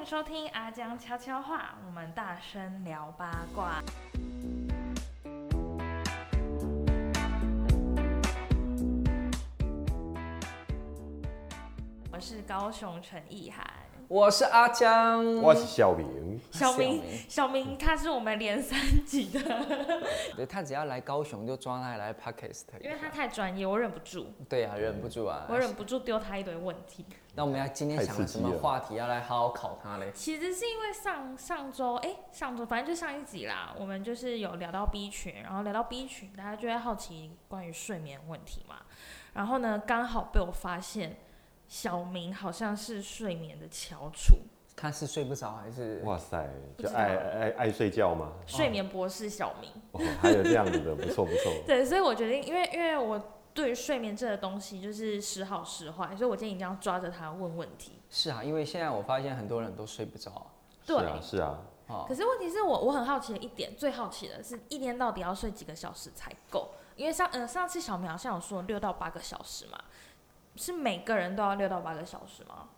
迎收听阿江悄悄话，我们大声聊八卦。我是高雄陈意涵，我是阿江，我是小明，小明小明，他是我们连三级的，对他只要来高雄就抓他来 podcast，因为他太专业，我忍不住，对啊，忍不住啊，我忍不住丢他一堆问题。那我们要今天想了什么话题要来好好考他嘞？其实是因为上上周，哎、上周反正就上一集啦，我们就是有聊到 B 群，然后聊到 B 群，大家就会好奇关于睡眠问题嘛。然后呢，刚好被我发现，小明好像是睡眠的翘楚，他是睡不着还是？哇塞，就爱爱爱睡觉吗，睡眠博士小明。哦，还有这样子的，不错不错。对，所以我决定，因为因为我对于睡眠这个东西就是时好时坏，所以我今天一定要抓着他问问题。是啊，因为现在我发现很多人都睡不着啊对是啊是啊，哦可是问题是我我很好奇的一点，最好奇的是一天到底要睡几个小时才够？因为上呃上次小明好像有说六到八个小时嘛，是每个人都要六到八个小时吗？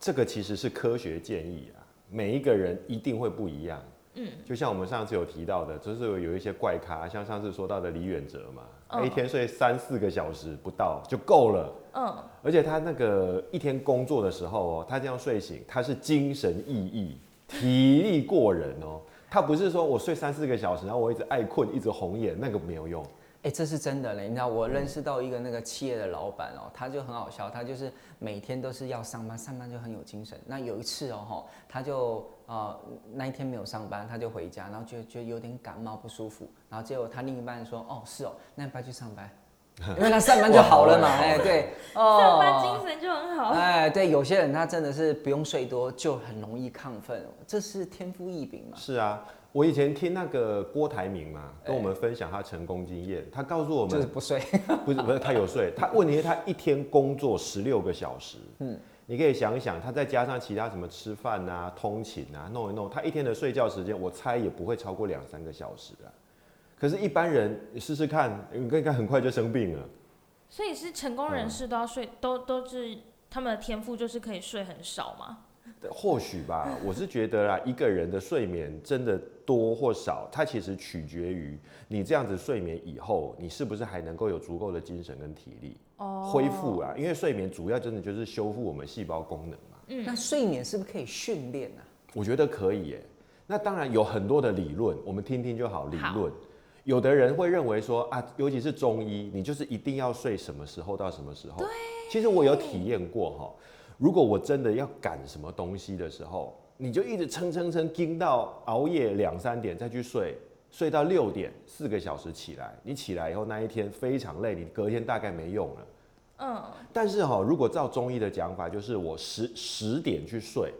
这个其实是科学建议啊，每一个人一定会不一样。嗯，就像我们上次有提到的，就是有一些怪咖，像上次说到的李远哲嘛，他嗯一天睡三四个小时不到就够了。嗯，而且他那个一天工作的时候哦，他这样睡醒，他是精神奕奕、体力过人哦。他不是说我睡三四个小时，然后我一直爱困、一直红眼，那个没有用。哎、这是真的嘞！你知道，我认识到一个那个企业的老板哦，他就很好笑，他就是每天都是要上班，上班就很有精神。那有一次哦，吼，他就呃那一天没有上班，他就回家，然后觉得觉得有点感冒不舒服，然后结果他另一半说，哦是哦，那你不要去上班，因为他上班就好了嘛，哎对，哦，上班精神就很好。哎，对，有些人他真的是不用睡多就很容易亢奋，这是天赋异禀嘛。是啊，我以前听那个郭台铭嘛，跟我们分享他成功经验，他告诉我们，就是不睡，不是不是他有睡，他问题是他一天工作十六个小时，嗯，你可以想一想，他再加上其他什么吃饭啊、通勤啊，弄一弄，他一天的睡觉时间，我猜也不会超过两三个小时啊。可是，一般人你试试看，你应该很快就生病了。所以是成功人士都要睡，都都是他们的天赋就是可以睡很少嘛。或许吧，我是觉得啦，一个人的睡眠真的多或少，它其实取决于你这样子睡眠以后，你是不是还能够有足够的精神跟体力哦，恢复啊？因为睡眠主要真的就是修复我们细胞功能嘛。嗯那睡眠是不是可以训练啊？我觉得可以耶。那当然有很多的理论，我们听听就好。理论，有的人会认为说啊，尤其是中医，你就是一定要睡什么时候到什么时候。对。其实我有体验过哈，如果我真的要赶什么东西的时候，你就一直撑撑撑，盯到熬夜两三点再去睡，睡到六点四个小时起来，你起来以后那一天非常累，你隔天大概没用了。嗯，但是哈，如果照中医的讲法，就是我十十点去睡。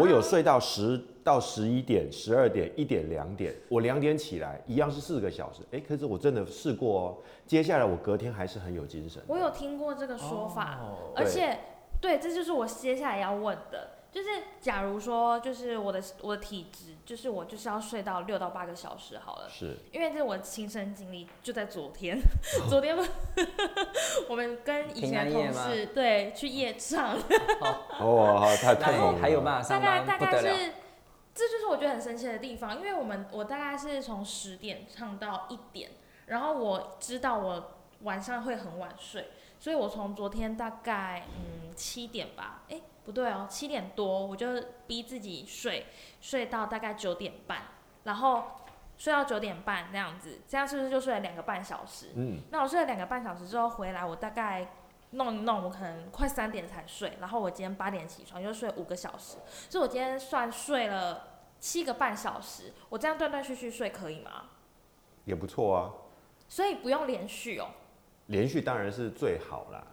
我有睡到十到十一点、十二点、一点、两点，我两点起来，一样是四个小时。哎、可是我真的试过哦。接下来我隔天还是很有精神。我有听过这个说法，哦而且对，这就是我接下来要问的，就是假如说，就是我的我的体质，就是我就是要睡到六到八个小时好了，是因为这是我亲身经历，就在昨天，昨天我们跟以前同事对去夜唱，哦，好太太那猛了。还有办法大？概大概。是。这就是我觉得很神奇的地方，因为我们我大概是从十点唱到一点，然后我知道我晚上会很晚睡，所以我从昨天大概嗯七点吧，诶，不对哦，七点多我就逼自己睡，睡到大概九点半，然后睡到九点半那样子，这样是不是就睡了两个半小时？嗯，那我睡了两个半小时之后回来，我大概弄一弄，我可能快三点才睡，然后我今天八点起床，就睡五个小时，所以我今天算睡了七个半小时。我这样断断续续睡可以吗？也不错啊。所以不用连续哦。连续当然是最好啦。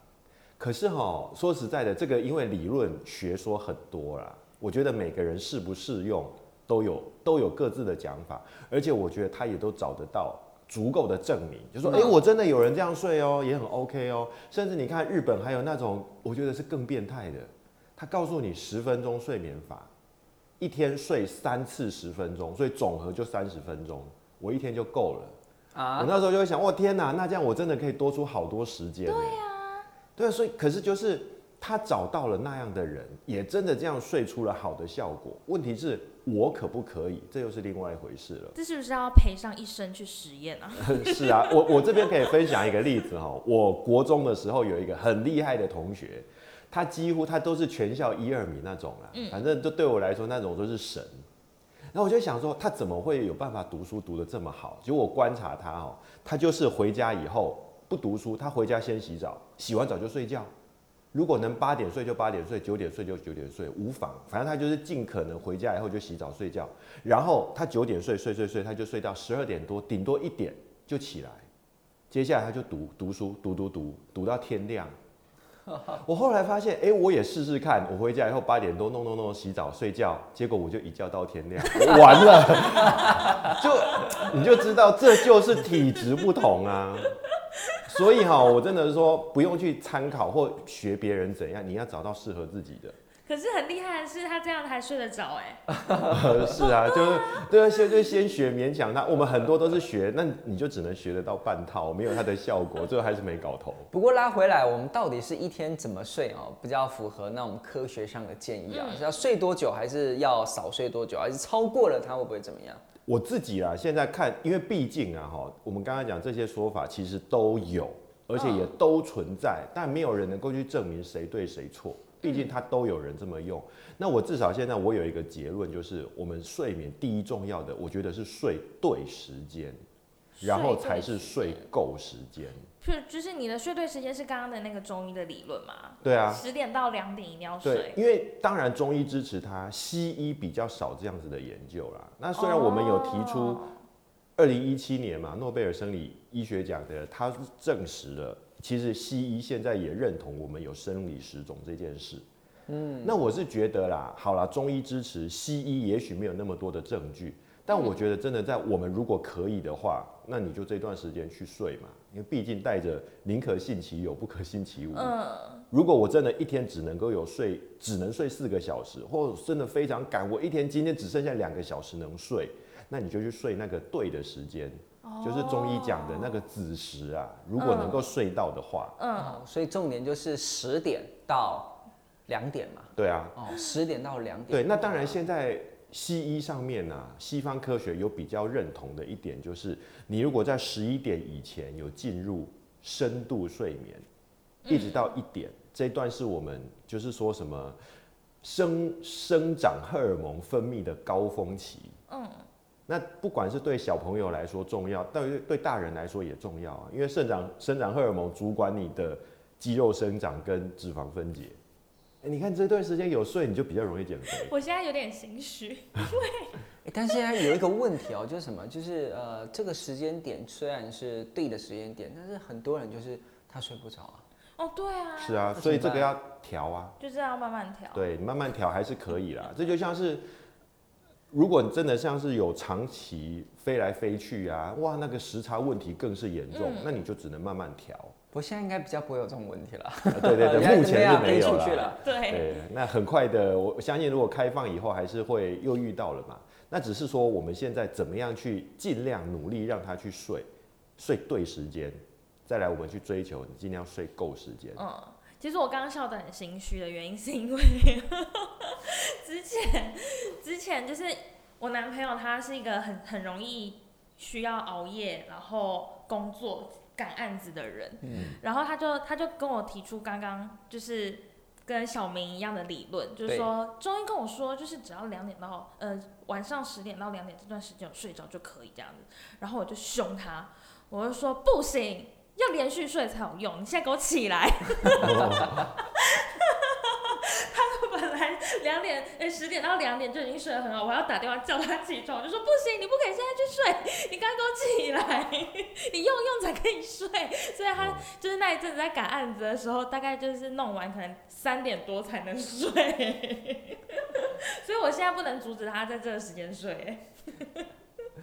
可是哈，说实在的，这个因为理论学说很多啦，我觉得每个人适不适用都有都有各自的讲法，而且我觉得他也都找得到足够的证明，就说哎、诶我真的有人这样睡哦，也很 OK 哦。甚至你看日本还有那种，我觉得是更变态的，他告诉你十分钟睡眠法，一天睡三次十分钟，所以总和就三十分钟，我一天就够了。我啊，那时候就会想，哇天哪，那这样我真的可以多出好多时间。对呀、对啊，所以可是就是他找到了那样的人，也真的这样睡出了好的效果。问题是，我可不可以？这又是另外一回事了。这是不是要赔上一生去实验啊？是啊，我我这边可以分享一个例子哈。我国中的时候有一个很厉害的同学，他几乎他都是全校一二名那种啦，反正就对我来说那种都是神。然后我就想说，他怎么会有办法读书读得这么好？结果我观察他哦，他就是回家以后不读书，他回家先洗澡，洗完澡就睡觉。如果能八点睡就八点睡，九点睡就九点睡，无妨。反正他就是尽可能回家以后就洗澡睡觉，然后他九点睡睡睡睡，他就睡到十二点多，顶多一点就起来。接下来他就读读书，读读读读到天亮。我后来发现，哎，我也试试看。我回家以后八点多弄弄弄洗澡睡觉，结果我就一觉到天亮，完了。就你就知道这就是体质不同啊。所以哈，我真的是说不用去参考或学别人怎样，你要找到适合自己的。可是很厉害的是，他这样还睡得着哎。是啊，就是对啊，先就先学勉强他。我们很多都是学，那你就只能学得到半套，没有它的效果，最后还是没搞头。不过拉回来，我们到底是一天怎么睡哦，比较符合那种科学上的建议啊？是要睡多久，还是要少睡多久，还是超过了它会不会怎么样？我自己啊，现在看，因为毕竟啊，哈，我们刚刚讲这些说法其实都有，而且也都存在，但没有人能够去证明谁对谁错。毕竟它都有人这么用。那我至少现在我有一个结论，就是我们睡眠第一重要的，我觉得是睡对时间，然后才是睡够时间。就就是你的睡对时间是刚刚的那个中医的理论吗？对啊，十点到两点一定要睡。因为当然中医支持它，西医比较少这样子的研究啦。那虽然我们有提出二零一七年嘛诺贝尔生理医学奖的，它证实了，其实西医现在也认同我们有生理时钟这件事。嗯，那我是觉得啦，好啦，中医支持，西医也许没有那么多的证据。但我觉得真的在我们如果可以的话，那你就这段时间去睡嘛，因为毕竟带着宁可信其有，不可信其无。嗯，如果我真的一天只能够有睡，只能睡四个小时，或者真的非常赶，我一天今天只剩下两个小时能睡，那你就去睡那个对的时间，就是中医讲的那个子时啊。如果能够睡到的话，嗯，所以重点就是十点到两点嘛。对啊，哦，十点到两点。对，那当然现在。西医上面呢，西方科学有比较认同的一点，就是你如果在十一点以前有进入深度睡眠，一直到一点，这段是我们就是说什么生生长荷尔蒙分泌的高峰期。嗯，那不管是对小朋友来说重要，对对大人来说也重要啊，因为生长生长荷尔蒙主管你的肌肉生长跟脂肪分解。你看这段时间有睡，你就比较容易减肥。我现在有点心虚，因为，但现在有一个问题哦，就是什么？就是呃，这个时间点虽然是对的时间点，但是很多人就是他睡不着啊。哦，对啊。是啊，所以这个要调啊。就是要慢慢调。对，慢慢调还是可以啦。这就像是，如果你真的像是有长期飞来飞去啊，哇，那个时差问题更是严重，那你就只能慢慢调。我现在应该比较不会有这种问题了。对对对，目前是没有了。对，那很快的，我相信如果开放以后，还是会又遇到了嘛。那只是说我们现在怎么样去尽量努力让他去睡，睡对时间，再来我们去追求，你尽量睡够时间。嗯，其实我刚刚笑得很心虚的原因是因为 之前之前就是我男朋友他是一个很很容易需要熬夜，然后工作。赶案子的人，然后他就他就跟我提出刚刚就是跟小明一样的理论，就是说中医跟我说，就是只要两点到呃晚上十点到两点这段时间睡着就可以这样子，然后我就凶他，我就说不行，要连续睡才有用，你现在给我起来。哎，十点到两点就已经睡得很好，我还要打电话叫他起床，我 就说不行，你不可以现在去睡，你刚刚给我起来，你用用才可以睡。所以他就是那一阵子在赶案子的时候，大概就是弄完可能三点多才能睡。所以我现在不能阻止他在这个时间睡。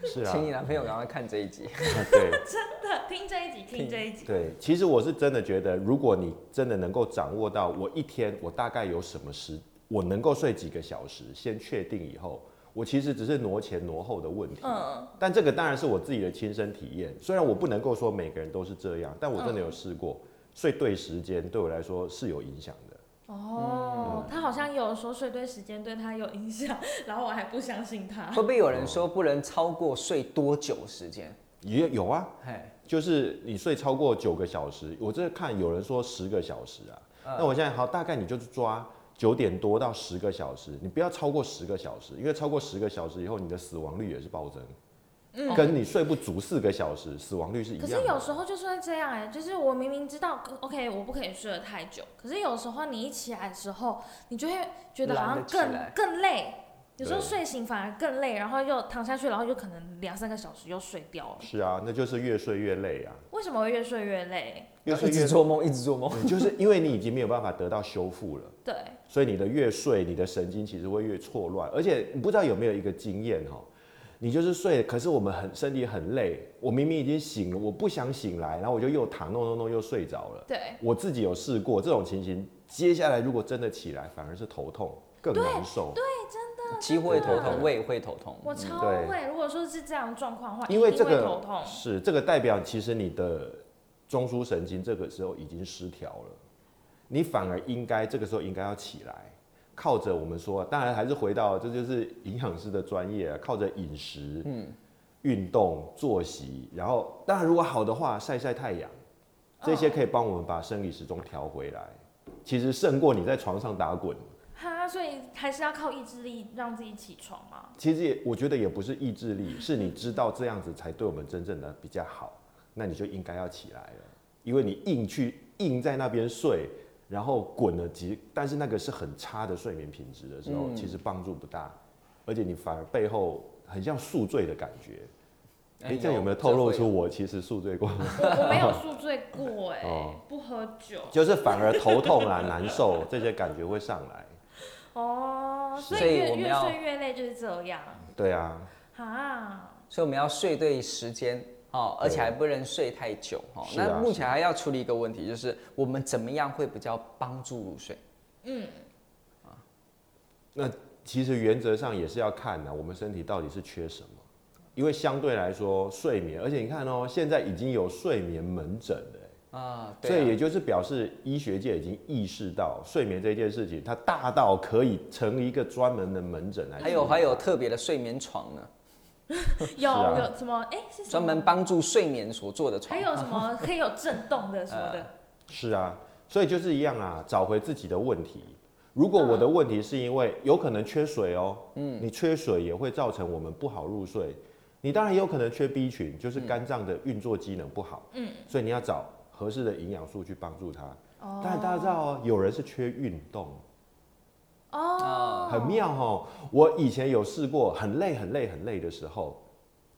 是啊，请你男朋友赶快看这一集。对，真的听这一集，听这一集。对，其实我是真的觉得，如果你真的能够掌握到我一天我大概有什么时。我能够睡几个小时，先确定以后，我其实只是挪前挪后的问题。嗯，但这个当然是我自己的亲身体验。虽然我不能够说每个人都是这样，但我真的有试过睡对时间，对我来说是有影响的。哦，他好像有说睡对时间对他有影响，然后我还不相信他。会不会有人说不能超过睡多久时间？也有啊，嘿，就是你睡超过九个小时，我这看有人说十个小时啊，那我现在好，大概你就是抓九点多到十个小时，你不要超过十个小时，因为超过十个小时以后，你的死亡率也是暴增。嗯跟你睡不足四个小时，死亡率是一可样的。是有时候就是会这样哎、就是我明明知道，OK，我不可以睡得太久，可是有时候你一起来的时候，你就会觉得好像更更累，有时候睡醒反而更累，然后又躺下去，然后就可能两三个小时又睡掉了。是啊，那就是越睡越累啊，为什么会越睡越累？一直越睡越做梦，一直做梦。嗯就是因为你已经没有办法得到修复了，对，所以你的越睡，你的神经其实会越错乱，而且你不知道有没有一个经验哈，你就是睡，可是我们很身体很累，我明明已经醒了，我不想醒来，然后我就又躺弄弄弄又睡着了。对，我自己有试过这种情形，接下来如果真的起来，反而是头痛更难受。鸡会头真的痛，胃会头痛。我超对会。如果说是这样状况的话，因为这个头痛。是这个代表，其实你的中枢神经这个时候已经失调了，你反而应该这个时候应该要起来，靠着我们说，当然还是回到这就是营养师的专业啊，靠着饮食、嗯、运动、作息，然后当然如果好的话，晒晒太阳，这些可以帮我们把生理时钟调回来。其实胜过你在床上打滚。哈，所以还是要靠意志力让自己起床嘛。其实也，我觉得也不是意志力，是你知道这样子才对我们真正的比较好，那你就应该要起来了，因为你硬去硬在那边睡，然后滚了几，但是那个是很差的睡眠品质的时候，嗯其实帮助不大，而且你反而背后很像宿醉的感觉。哎、这样有没有透露出我其实宿醉过？我我没有宿醉过哎、哦不喝酒。就是反而头痛啊、难受这些感觉会上来。哦，所所以以越越睡越累就是这样。对啊，啊，所以我们要睡对时间哦，而且还不能睡太久哦。是啊那目前还要处理一个问题，就是我们怎么样会比较帮助入睡？嗯，啊那其实原则上也是要看呢、我们身体到底是缺什么。因为相对来说，睡眠，而且你看哦，现在已经有睡眠门诊了欸、啊，对啊所以也就是表示医学界已经意识到睡眠这件事情，它大到可以成立一个专门的门诊来。还有还有特别的睡眠床呢，有、啊有什么？哎、是专门帮助睡眠所做的床还。有什么 可以有震动的什么的？是啊，所以就是一样啊，找回自己的问题。如果我的问题是因为有可能缺水哦，嗯，你缺水也会造成我们不好入睡。你当然也有可能缺 B 群，就是肝脏的运作机能不好，嗯，所以你要找合适的营养素去帮助它。哦但大家知道哦，有人是缺运动，哦，很妙哦。我以前有试过，很累、很累、很累的时候，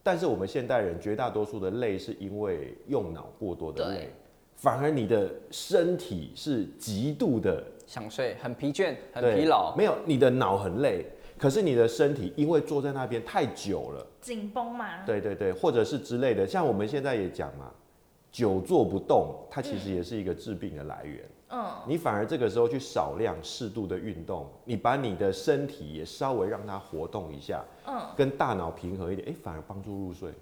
但是我们现代人绝大多数的累是因为用脑过多的累对，反而你的身体是极度的想睡，很疲倦，很疲劳。没有，你的脑很累，可是你的身体因为坐在那边太久了，紧绷嘛。对对对，或者是之类的，像我们现在也讲嘛，久坐不动，它其实也是一个治病的来源。嗯，你反而这个时候去少量适度的运动，你把你的身体也稍微让它活动一下，嗯，跟大脑平和一点，哎、反而帮助入睡。哦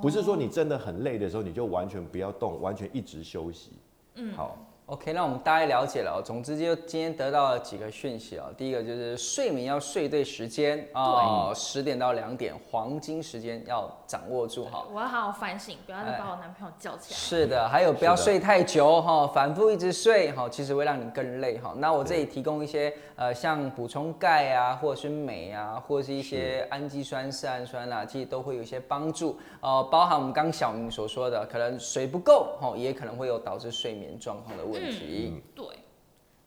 不是说你真的很累的时候，你就完全不要动，完全一直休息。嗯好，OK，那我们大概了解了哦。总之就今天得到了几个讯息哦。第一个就是睡眠要睡对时间哦，十点到两点黄金时间要掌握住哈。我要好好反省，不要再哎把我男朋友叫起来。是的，还有不要睡太久哈，反复一直睡哈，其实会让你更累哈。那我这里提供一些呃，像补充钙啊，或者是镁啊，或者是一些氨基酸、色氨酸啊，其实都会有一些帮助。呃，包含我们刚小明所说的，可能水不够哈，也可能会有导致睡眠状况的问题。对，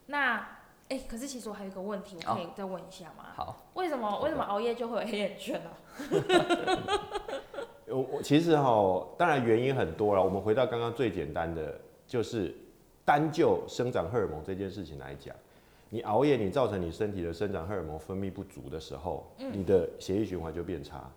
那哎、可是其实我还有一个问题，我可以再问一下吗？好，为什么为什么熬夜就会有黑眼圈啊？我我其实哈，当然原因很多了。我们回到刚刚最简单的，就是单就生长荷尔蒙这件事情来讲，你熬夜，你造成你身体的生长荷尔蒙分泌不足的时候，你的血液循环就变差，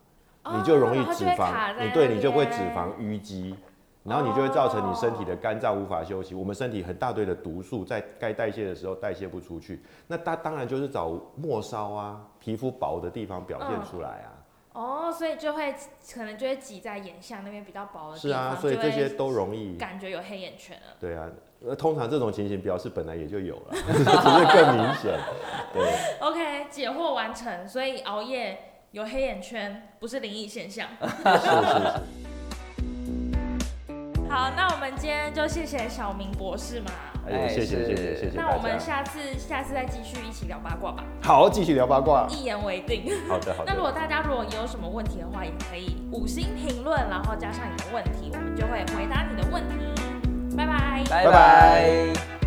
哦你就容易脂肪，你对你就会脂肪淤积。然后你就会造成你身体的肝脏无法休息，我们身体很大堆的毒素在该代谢的时候代谢不出去，那它当然就是找末梢啊、皮肤薄的地方表现出来啊。哦，所以就会可能就会挤在眼下那边比较薄的是啊，地方，所以就会这些都容易。感觉有黑眼圈了。对啊，呃，通常这种情形表示本来也就有了，只是更明显。对，OK，解惑完成，所以熬夜有黑眼圈不是灵异现象。是 是是。好，那我们今天就谢谢小明博士嘛。哎谢谢是谢谢谢谢那我们。下次下次再继续一起聊八卦吧，好，继续聊八卦。一言为定。好的好的那如果。大家如果有什么问题的话，也可以五星评论，然后加上你的问题，我们就会回答你的问题。拜拜。拜拜拜